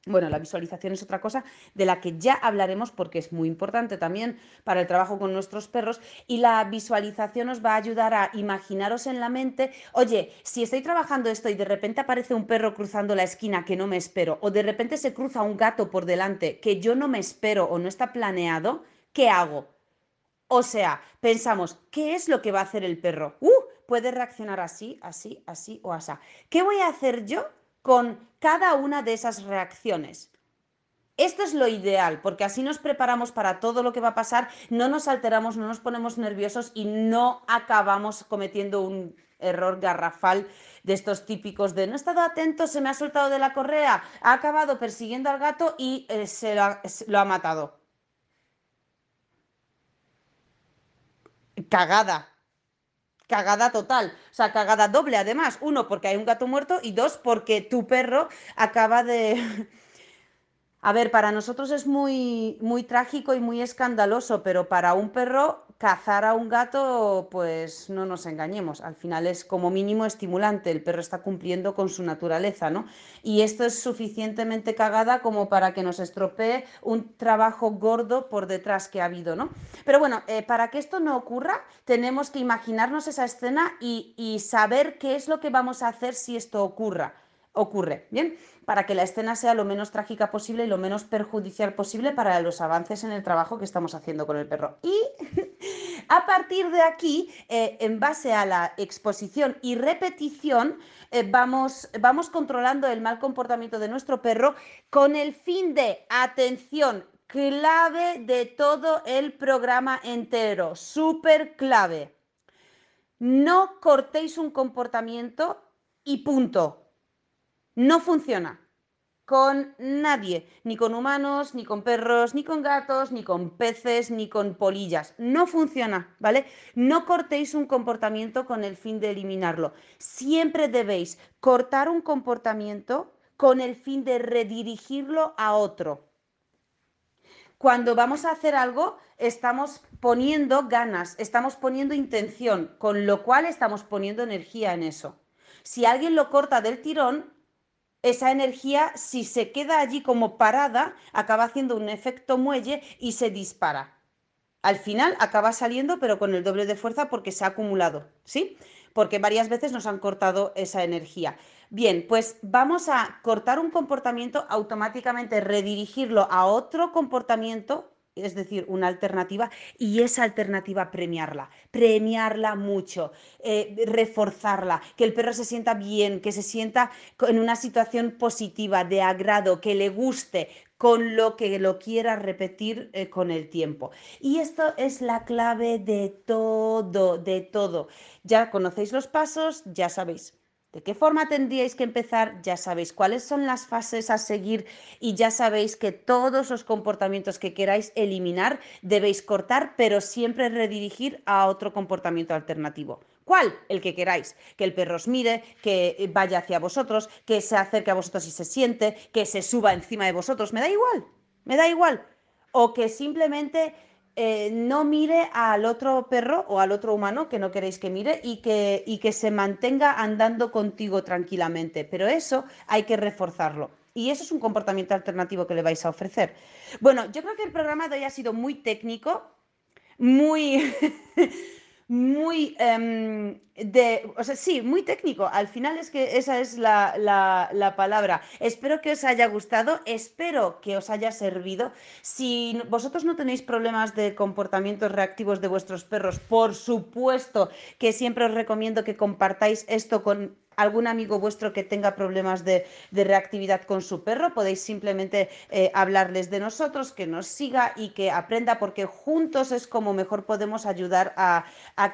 bueno, la visualización es otra cosa de la que ya hablaremos porque es muy importante también para el trabajo con nuestros perros y la visualización os va a ayudar a imaginaros en la mente, oye, si estoy trabajando esto y de repente aparece un perro cruzando la esquina que no me espero o de repente se cruza un gato por delante que yo no me espero o no está planeado, ¿qué hago? O sea, pensamos, ¿qué es lo que va a hacer el perro? ¡Uh! Puede reaccionar así, así, así o así. ¿Qué voy a hacer yo con cada una de esas reacciones. Esto es lo ideal, porque así nos preparamos para todo lo que va a pasar, no nos alteramos, no nos ponemos nerviosos y no acabamos cometiendo un error garrafal de estos típicos de no he estado atento, se me ha soltado de la correa, ha acabado persiguiendo al gato y eh, se, lo ha, matado. Cagada, cagada total, o sea, cagada doble además. Uno, porque hay un gato muerto y dos, porque tu perro acaba de, a ver, para nosotros es muy, muy trágico y muy escandaloso, pero para un perro cazar a un gato, pues no nos engañemos, al final es como mínimo estimulante, el perro está cumpliendo con su naturaleza, ¿no? Y esto es suficientemente cagada como para que nos estropee un trabajo gordo por detrás que ha habido, ¿no? Pero bueno, eh, para que esto no ocurra, tenemos que imaginarnos esa escena y, y saber qué es lo que vamos a hacer si esto ocurra ocurre, ¿bien? Para que la escena sea lo menos trágica posible y lo menos perjudicial posible para los avances en el trabajo que estamos haciendo con el perro. Y a partir de aquí, eh, en base a la exposición y repetición, eh, vamos, vamos controlando el mal comportamiento de nuestro perro con el fin de, atención, clave de todo el programa entero, súper clave. No cortéis un comportamiento y punto no funciona con nadie, ni con humanos, ni con perros, ni con gatos, ni con peces, ni con polillas. No funciona, ¿vale? No cortéis un comportamiento con el fin de eliminarlo. Siempre debéis cortar un comportamiento con el fin de redirigirlo a otro. Cuando vamos a hacer algo, estamos poniendo ganas, estamos poniendo intención, con lo cual estamos poniendo energía en eso. Si alguien lo corta del tirón, esa energía, si se queda allí como parada, acaba haciendo un efecto muelle y se dispara. Al final acaba saliendo, pero con el doble de fuerza porque se ha acumulado, ¿sí? Porque varias veces nos han cortado esa energía. Bien, pues vamos a cortar un comportamiento, automáticamente redirigirlo a otro comportamiento es decir, una alternativa, y esa alternativa premiarla, premiarla mucho, eh, reforzarla, que el perro se sienta bien, que se sienta en una situación positiva, de agrado, que le guste, con lo que lo quiera repetir eh, con el tiempo. Y esto es la clave de todo, de todo. Ya conocéis los pasos, ya sabéis ¿De qué forma tendríais que empezar? Ya sabéis cuáles son las fases a seguir y ya sabéis que todos los comportamientos que queráis eliminar debéis cortar, pero siempre redirigir a otro comportamiento alternativo. ¿Cuál? El que queráis. Que el perro os mire, que vaya hacia vosotros, que se acerque a vosotros y se siente, que se suba encima de vosotros. Me da igual, me da igual. O que simplemente eh, no mire al otro perro o al otro humano que no queréis que mire y que, y que se mantenga andando contigo tranquilamente. Pero eso hay que reforzarlo. Y eso es un comportamiento alternativo que le vais a ofrecer. Bueno, yo creo que el programa de hoy ha sido muy técnico, muy... muy em, de, o sea, sí, muy técnico. Al final es que esa es la, la, palabra. Espero que os haya gustado, espero que os haya servido. Si vosotros no tenéis problemas de comportamientos reactivos de vuestros perros, por supuesto que siempre os recomiendo que compartáis esto con algún amigo vuestro que tenga problemas de, reactividad con su perro, podéis simplemente eh, hablarles de nosotros, que nos siga y que aprenda, porque juntos es como mejor podemos ayudar a,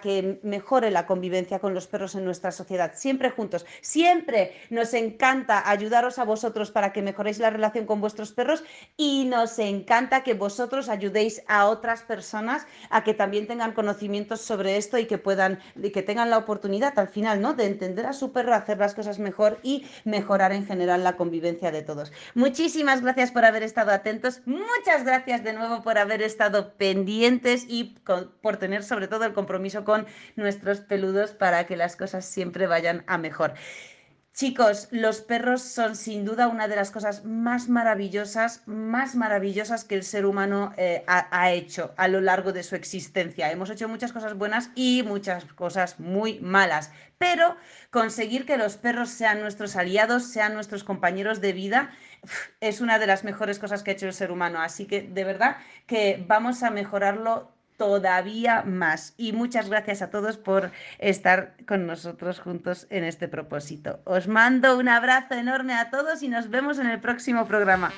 que mejore la convivencia con los perros en nuestra sociedad. Siempre juntos. Siempre nos encanta ayudaros a vosotros para que mejoréis la relación con vuestros perros y nos encanta que vosotros ayudéis a otras personas a que también tengan conocimientos sobre esto y que puedan, que tengan la oportunidad al final, ¿no? De entender a su perro hacer las cosas mejor y mejorar en general la convivencia de todos. Muchísimas gracias por haber estado atentos, muchas gracias de nuevo por haber estado pendientes y por tener sobre todo el compromiso con nuestros peludos para que las cosas siempre vayan a mejor. Chicos, los perros son sin duda una de las cosas más maravillosas, más maravillosas que el ser humano eh, ha, hecho a lo largo de su existencia. Hemos hecho muchas cosas buenas y muchas cosas muy malas, pero conseguir que los perros sean nuestros aliados, sean nuestros compañeros de vida, es una de las mejores cosas que ha hecho el ser humano. Así que de verdad que vamos a mejorarlo todavía más. Y muchas gracias a todos por estar con nosotros juntos en este propósito. Os mando un abrazo enorme a todos y nos vemos en el próximo programa.